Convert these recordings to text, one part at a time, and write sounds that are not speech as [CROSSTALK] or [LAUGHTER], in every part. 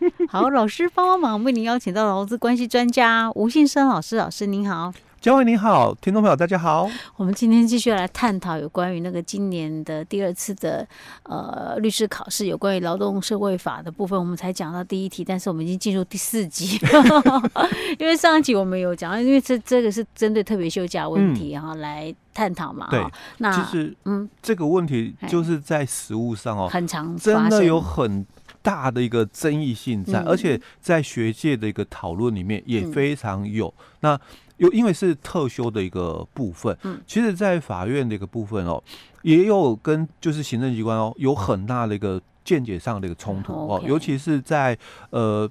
[LAUGHS] 好，老师帮帮忙，为您邀请到劳资关系专家吴信生老师，老师您好。嘉惠您好，听众朋友大家好。我们今天继续来探讨有关于那个今年的第二次的呃律师考试，有关于劳动社会法的部分，我们才讲到第一题，但是我们已经进入第四集，[LAUGHS] 因为上一集我们有讲，因为这这个是针对特别休假问题然后、嗯、来探讨嘛。对，那其实嗯，这个问题就是在实务上哦，很常真的有很大的一个争议性在，嗯、而且在学界的一个讨论里面也非常有、嗯、那。有，因为是特修的一个部分，嗯，其实，在法院的一个部分哦，也有跟就是行政机关哦，有很大的一个见解上的一个冲突哦，尤其是在呃，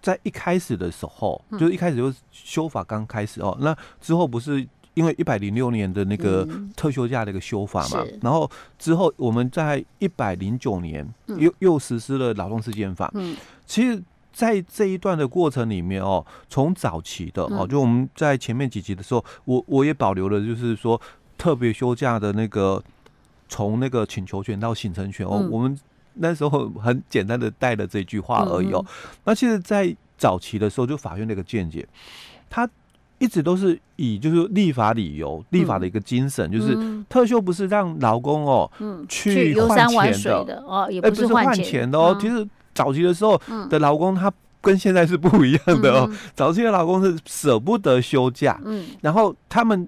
在一开始的时候，就是一开始就是修法刚开始哦，那之后不是因为一百零六年的那个特休假的一个修法嘛，然后之后我们在一百零九年又又实施了劳动事件法，嗯，其实。在这一段的过程里面哦，从早期的哦，就我们在前面几集的时候，我我也保留了，就是说特别休假的那个从那个请求权到形成权哦，我们那时候很简单的带了这句话而已哦。那其实，在早期的时候，就法院的一个见解，他一直都是以就是立法理由、立法的一个精神，就是特休不是让劳工哦，去换钱的。哦，也不是换钱的哦，其实。早期的时候的劳工，他跟现在是不一样的哦。嗯、早期的老公是舍不得休假，嗯，然后他们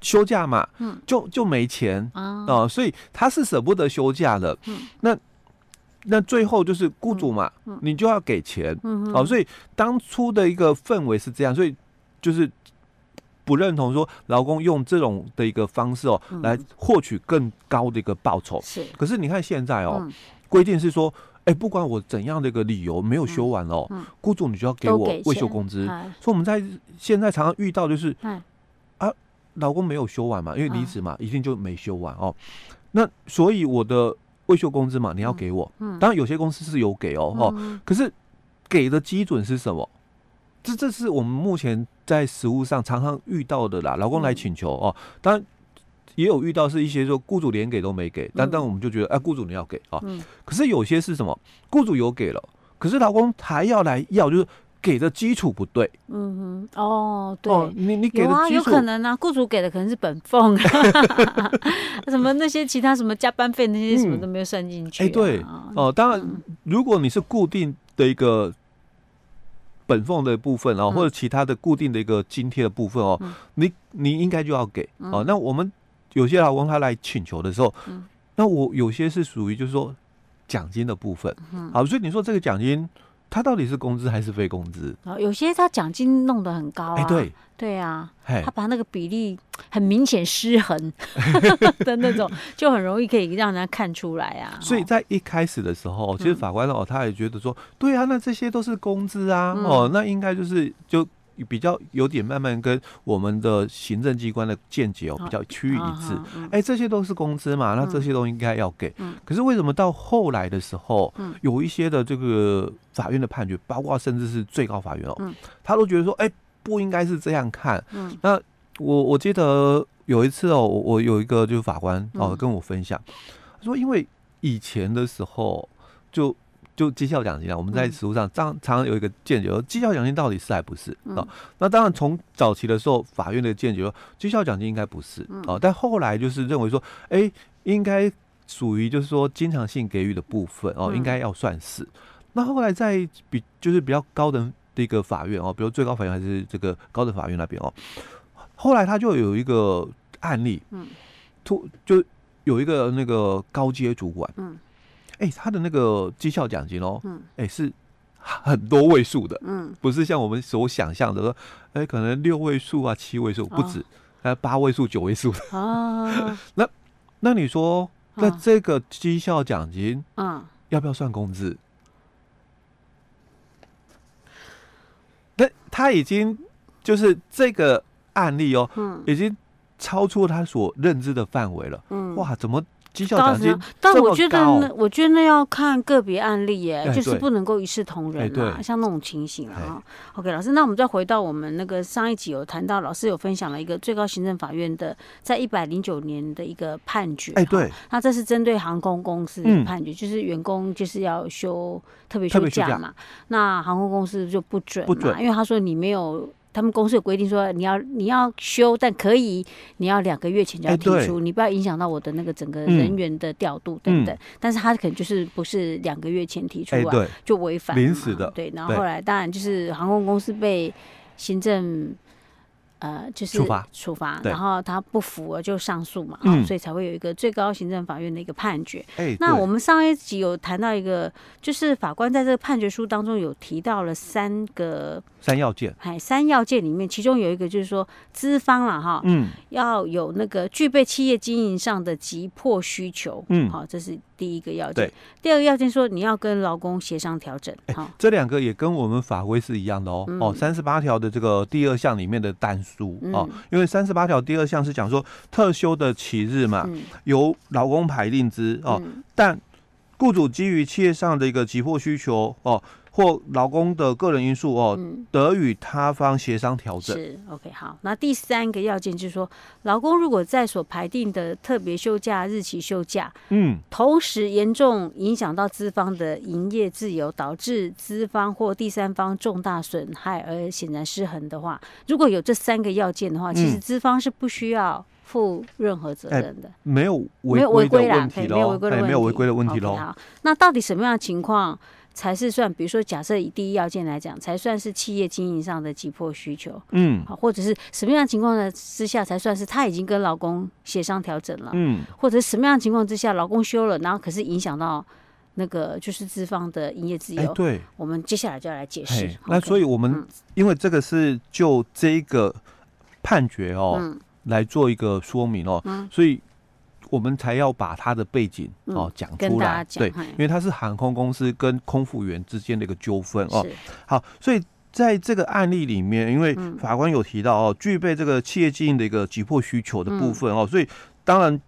休假嘛，嗯，就就没钱啊、呃，所以他是舍不得休假的。嗯，那那最后就是雇主嘛，嗯、你就要给钱，嗯，哦，所以当初的一个氛围是这样，所以就是不认同说劳工用这种的一个方式哦，来获取更高的一个报酬。是，可是你看现在哦，规定是说。哎，不管我怎样的一个理由没有休完哦，雇主你就要给我未休工资。所以我们在现在常常遇到就是，啊，老公没有休完嘛，因为离职嘛，一定就没休完哦。那所以我的未休工资嘛，你要给我。当然有些公司是有给哦，哦，可是给的基准是什么？这这是我们目前在实务上常常遇到的啦。老公来请求哦，当然。也有遇到是一些说雇主连给都没给，但但我们就觉得哎，雇主你要给啊。嗯。可是有些是什么？雇主有给了，可是老公还要来要，就是给的基础不对。嗯哼。哦，对。哦，你你给的基础。有可能啊，雇主给的可能是本俸，[LAUGHS] 什么那些其他什么加班费那些什么都没有算进去。哎，对。哦，当然，如果你是固定的一个本俸的部分哦，或者其他的固定的一个津贴的部分哦，你你应该就要给哦。那我们。有些老公他来请求的时候，嗯、那我有些是属于就是说奖金的部分，嗯、好，所以你说这个奖金，它到底是工资还是非工资？啊，有些他奖金弄得很高啊，对，对啊，他把那个比例很明显失衡 [LAUGHS] 的那种，就很容易可以让人家看出来啊。[LAUGHS] 所以在一开始的时候，其实法官哦，他也觉得说，对啊，那这些都是工资啊，嗯、哦，那应该就是就。比较有点慢慢跟我们的行政机关的见解哦比较趋于一致，哎，这些都是工资嘛，那这些都应该要给。可是为什么到后来的时候，有一些的这个法院的判决，包括甚至是最高法院哦，他都觉得说，哎，不应该是这样看。那我我记得有一次哦，我有一个就是法官哦跟我分享，说因为以前的时候就。就绩效奖金啊，我们在实务上常常常有一个见解，说绩效奖金到底是还不是啊？那当然从早期的时候，法院的见解说绩效奖金应该不是啊，但后来就是认为说，哎，应该属于就是说经常性给予的部分哦，应该要算是。那后来在比就是比较高等的一个法院哦，比如最高法院还是这个高等法院那边哦，后来他就有一个案例，嗯，突就有一个那个高阶主管，嗯。哎、欸，他的那个绩效奖金哦，嗯，哎、欸，是很多位数的，嗯，不是像我们所想象的说，哎、欸，可能六位数啊，七位数不止，还有八位数、九位数的。啊。[LAUGHS] 那那你说，那这个绩效奖金，嗯，要不要算工资？那他已经就是这个案例哦，嗯，已经超出他所认知的范围了，嗯，哇，怎么？绩效奖金，但我觉得那我觉得那要看个别案例耶，就是不能够一视同仁啊，像那种情形啊。OK，老师，那我们再回到我们那个上一集有谈到，老师有分享了一个最高行政法院的在一百零九年的一个判决。哎，对，那这是针对航空公司的判决，就是员工就是要休特别休假嘛，那航空公司就不准嘛，因为他说你没有。他们公司有规定说，你要你要休，但可以你要两个月前就要提出，你不要影响到我的那个整个人员的调度等等。但是他可能就是不是两个月前提出啊，就违反临时的。对，然后后来当然就是航空公司被行政。呃，就是处罚，处罚，然后他不服了就上诉嘛，嗯，所以才会有一个最高行政法院的一个判决。欸，那我们上一集有谈到一个，就是法官在这个判决书当中有提到了三个三要件，哎，三要件里面，其中有一个就是说资方了哈，嗯，要有那个具备企业经营上的急迫需求，嗯，好，这是。第一个要件，第二个要件说你要跟劳工协商调整。好，这两个也跟我们法规是一样的哦。哦，三十八条的这个第二项里面的单书哦，因为三十八条第二项是讲说特休的起日嘛，由劳工排定之哦，但雇主基于企业上的一个急迫需求哦。或劳工的个人因素哦，得与他方协商调整。是 OK 好。那第三个要件就是说，劳工如果在所排定的特别休假日期休假，嗯，同时严重影响到资方的营业自由，导致资方或第三方重大损害而显然失衡的话，如果有这三个要件的话，其实资方是不需要负任何责任的。没有没有违规的问题喽，没有违规的问题，喽。好，那到底什么样的情况？才是算，比如说，假设以第一要件来讲，才算是企业经营上的急迫需求，嗯，好，或者是什么样的情况呢之下才算是他已经跟老公协商调整了，嗯，或者什么样的情况之下老公休了，然后可是影响到那个就是资方的营业自由，对，我们接下来就要来解释。那所以我们因为这个是就这个判决哦来做一个说明哦，所以。我们才要把他的背景哦讲出来，对，因为他是航空公司跟空服员之间的一个纠纷哦。好，所以在这个案例里面，因为法官有提到哦，具备这个企业经营的一个急迫需求的部分哦，所以当然。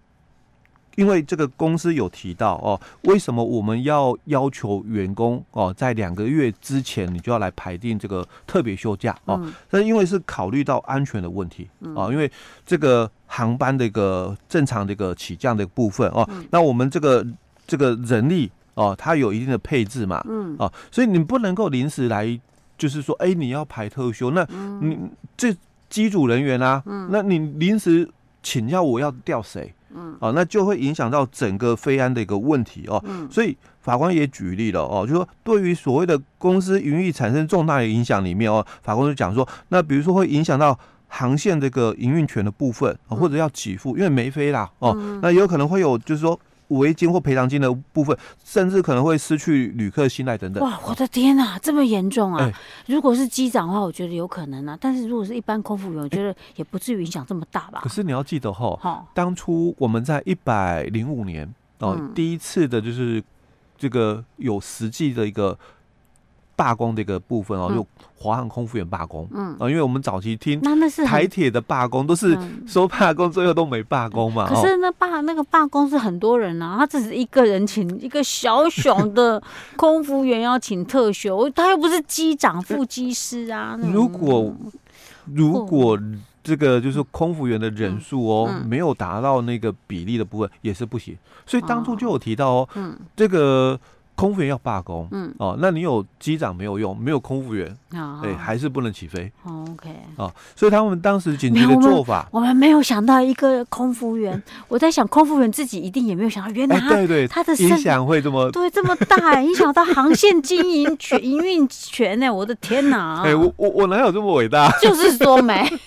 因为这个公司有提到哦，为什么我们要要求员工哦，在两个月之前你就要来排定这个特别休假哦？那因为是考虑到安全的问题啊，因为这个航班的一个正常的一个起降的部分哦，那我们这个这个人力哦，它有一定的配置嘛，嗯。啊，所以你不能够临时来，就是说，哎，你要排特休，那你这机组人员啊，那你临时请假，我要调谁？嗯，哦，那就会影响到整个飞安的一个问题哦。嗯，所以法官也举例了哦，就说对于所谓的公司营运产生重大的影响里面哦，法官就讲说，那比如说会影响到航线这个营运权的部分，或者要给付，因为没飞啦哦，那也有可能会有就是说。违金或赔偿金的部分，甚至可能会失去旅客信赖等等。哇，我的天哪，这么严重啊！欸、如果是机长的话，我觉得有可能啊。但是如果是一般空服员，我觉得也不至于影响这么大吧。可是你要记得哈，哦、当初我们在一百零五年哦，嗯、第一次的就是这个有实际的一个。罢工的一个部分哦，就华航空服员罢工，嗯啊，因为我们早期听台铁的罢工都是说罢工，最后都没罢工嘛。可是那罢那个罢工是很多人啊，他只是一个人请一个小小的 [LAUGHS] 空服员要请特休，他又不是机长、副机师啊。如果如果这个就是空服员的人数哦，没有达到那个比例的部分，也是不行。所以当初就有提到哦，嗯，这个。空服员要罢工，嗯，哦，那你有机长没有用，没有空服员，哎，还是不能起飞。OK，哦，所以他们当时紧急的做法，我们没有想到一个空服员，[LAUGHS] 我在想空服员自己一定也没有想到，原来对对，他的影响会这么对这么大，[LAUGHS] 影响到航线经营权、营运权呢？我的天哪！哎，我我我哪有这么伟大？就是说没。[LAUGHS]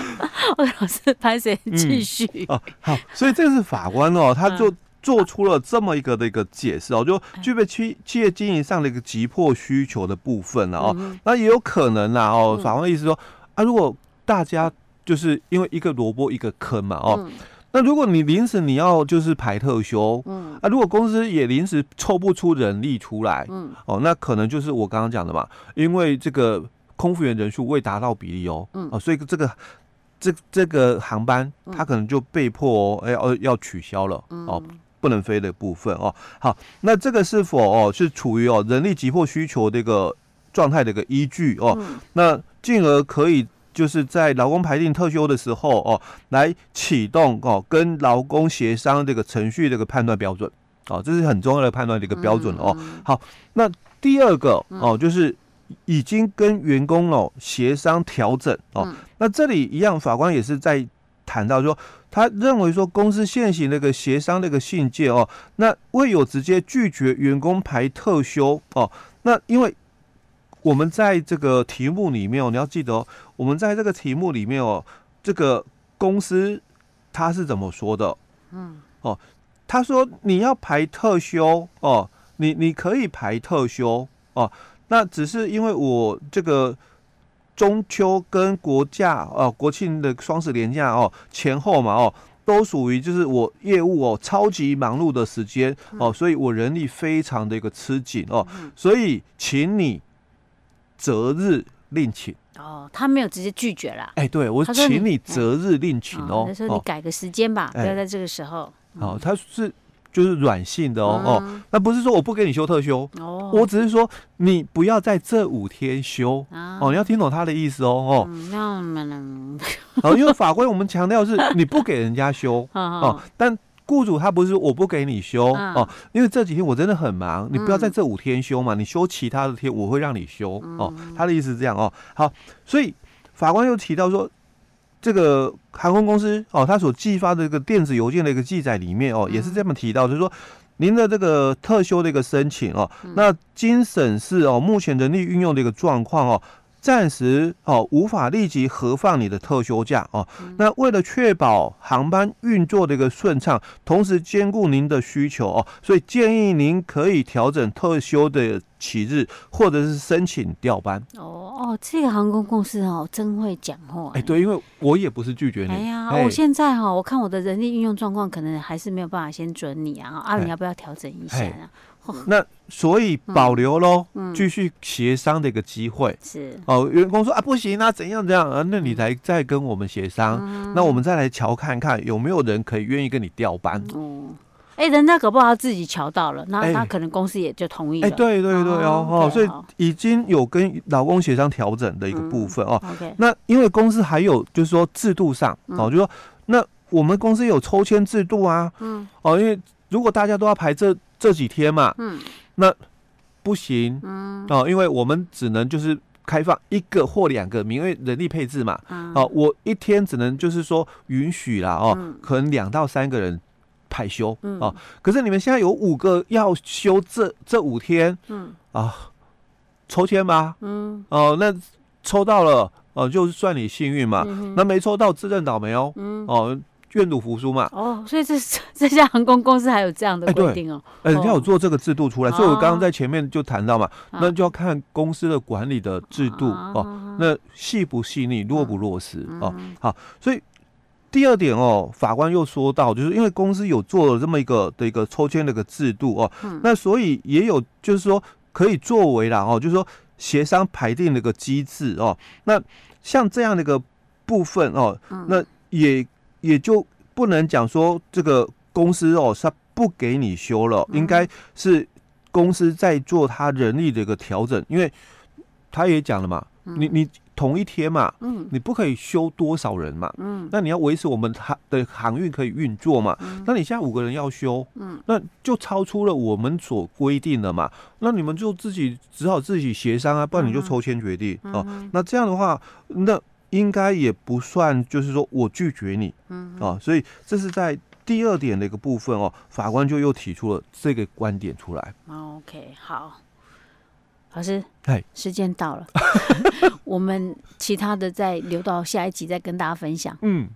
[LAUGHS] 我老师拍谁继续？哦，好，所以这个是法官哦，他就做出了这么一个的一个解释哦，就具备企企业经营上的一个急迫需求的部分了哦，那也有可能啦哦，法官的意思说啊，如果大家就是因为一个萝卜一个坑嘛哦，那如果你临时你要就是排特休，嗯。啊，如果公司也临时抽不出人力出来，嗯。哦，那可能就是我刚刚讲的嘛，因为这个。空服员人数未达到比例哦，嗯，啊，所以这个这这个航班，它可能就被迫哦，要要取消了哦，不能飞的部分哦。好，那这个是否哦是处于哦人力急迫需求的一个状态的一个依据哦？那进而可以就是在劳工排定特休的时候哦，来启动哦跟劳工协商这个程序这个判断标准哦，这是很重要的判断的一个标准哦。好，那第二个哦就是。已经跟员工哦协商调整哦，那这里一样，法官也是在谈到说，他认为说公司现行那个协商那个信件哦，那未有直接拒绝员工排特休哦，那因为我们在这个题目里面哦，你要记得哦，我们在这个题目里面哦，这个公司他是怎么说的？嗯，哦，他说你要排特休哦，你你可以排特休哦。那只是因为我这个中秋跟国假哦，国庆的双十连假哦前后嘛哦，都属于就是我业务哦超级忙碌的时间哦，所以我人力非常的一个吃紧哦，所以请你择日另请。哦，他没有直接拒绝啦，哎，对我请你择日另请哦，他说你改个时间吧，不要在这个时候。好，他是。就是软性的哦哦，那不是说我不给你休特休，我只是说你不要在这五天休哦，你要听懂他的意思哦哦。哦，因为法规我们强调是你不给人家休 [LAUGHS] 哦，但雇主他不是我不给你休哦，因为这几天我真的很忙，你不要在这五天休嘛，你休其他的天我会让你休哦。他的意思是这样哦。好，所以法官又提到说。这个航空公司哦，他所寄发的一个电子邮件的一个记载里面哦，也是这么提到，就是说您的这个特休的一个申请哦，那经审视哦，目前人力运用的一个状况哦。暂时哦，无法立即核放你的特休假哦。那为了确保航班运作的一个顺畅，同时兼顾您的需求哦，所以建议您可以调整特休的起日，或者是申请调班。哦哦，这个航空公司哦，真会讲话。哎，对，因为我也不是拒绝你。哎呀，我现在哈，我看我的人力运用状况，可能还是没有办法先准你啊。啊，你要不要调整一下啊？那所以保留喽，继续协商的一个机会是哦。员工说啊，不行啊，怎样怎样啊？那你来再跟我们协商，那我们再来瞧看看有没有人可以愿意跟你调班。哦，哎，人家搞不好自己瞧到了，那那可能公司也就同意了。哎，对对对哦哦，所以已经有跟老公协商调整的一个部分哦。那因为公司还有就是说制度上哦，就说那我们公司有抽签制度啊。嗯哦，因为如果大家都要排这。这几天嘛，嗯，那不行，嗯，哦，因为我们只能就是开放一个或两个名，因为人力配置嘛，嗯，哦，我一天只能就是说允许啦，哦，可能两到三个人排休，嗯，哦，可是你们现在有五个要休这这五天，嗯，啊，抽签吧，嗯，哦，那抽到了，哦，就算你幸运嘛，那没抽到自认倒霉哦，嗯，哦。愿赌服输嘛？哦，所以这 [LAUGHS] 这家航空公司还有这样的规定哦。哎，人家有做这个制度出来，所以我刚刚在前面就谈到嘛，那就要看公司的管理的制度哦，那细不细腻，落不落实哦。好，所以第二点哦，法官又说到，就是因为公司有做了这么一个的一个抽签的一个制度哦，那所以也有就是说可以作为啦哦，就是说协商排定的一个机制哦。那像这样的一个部分哦，那也。也就不能讲说这个公司哦，他不给你休了，应该是公司在做他人力的一个调整，因为他也讲了嘛，你你同一天嘛，嗯。你不可以休多少人嘛，嗯。那你要维持我们航的航运可以运作嘛，那你现在五个人要休，嗯。那就超出了我们所规定的嘛，那你们就自己只好自己协商啊，不然你就抽签决定哦，那这样的话，那。应该也不算，就是说我拒绝你，嗯，啊，所以这是在第二点的一个部分哦，法官就又提出了这个观点出来。OK，好，老师，哎，时间到了，[LAUGHS] 我们其他的再留到下一集再跟大家分享。嗯。